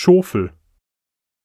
Schofel.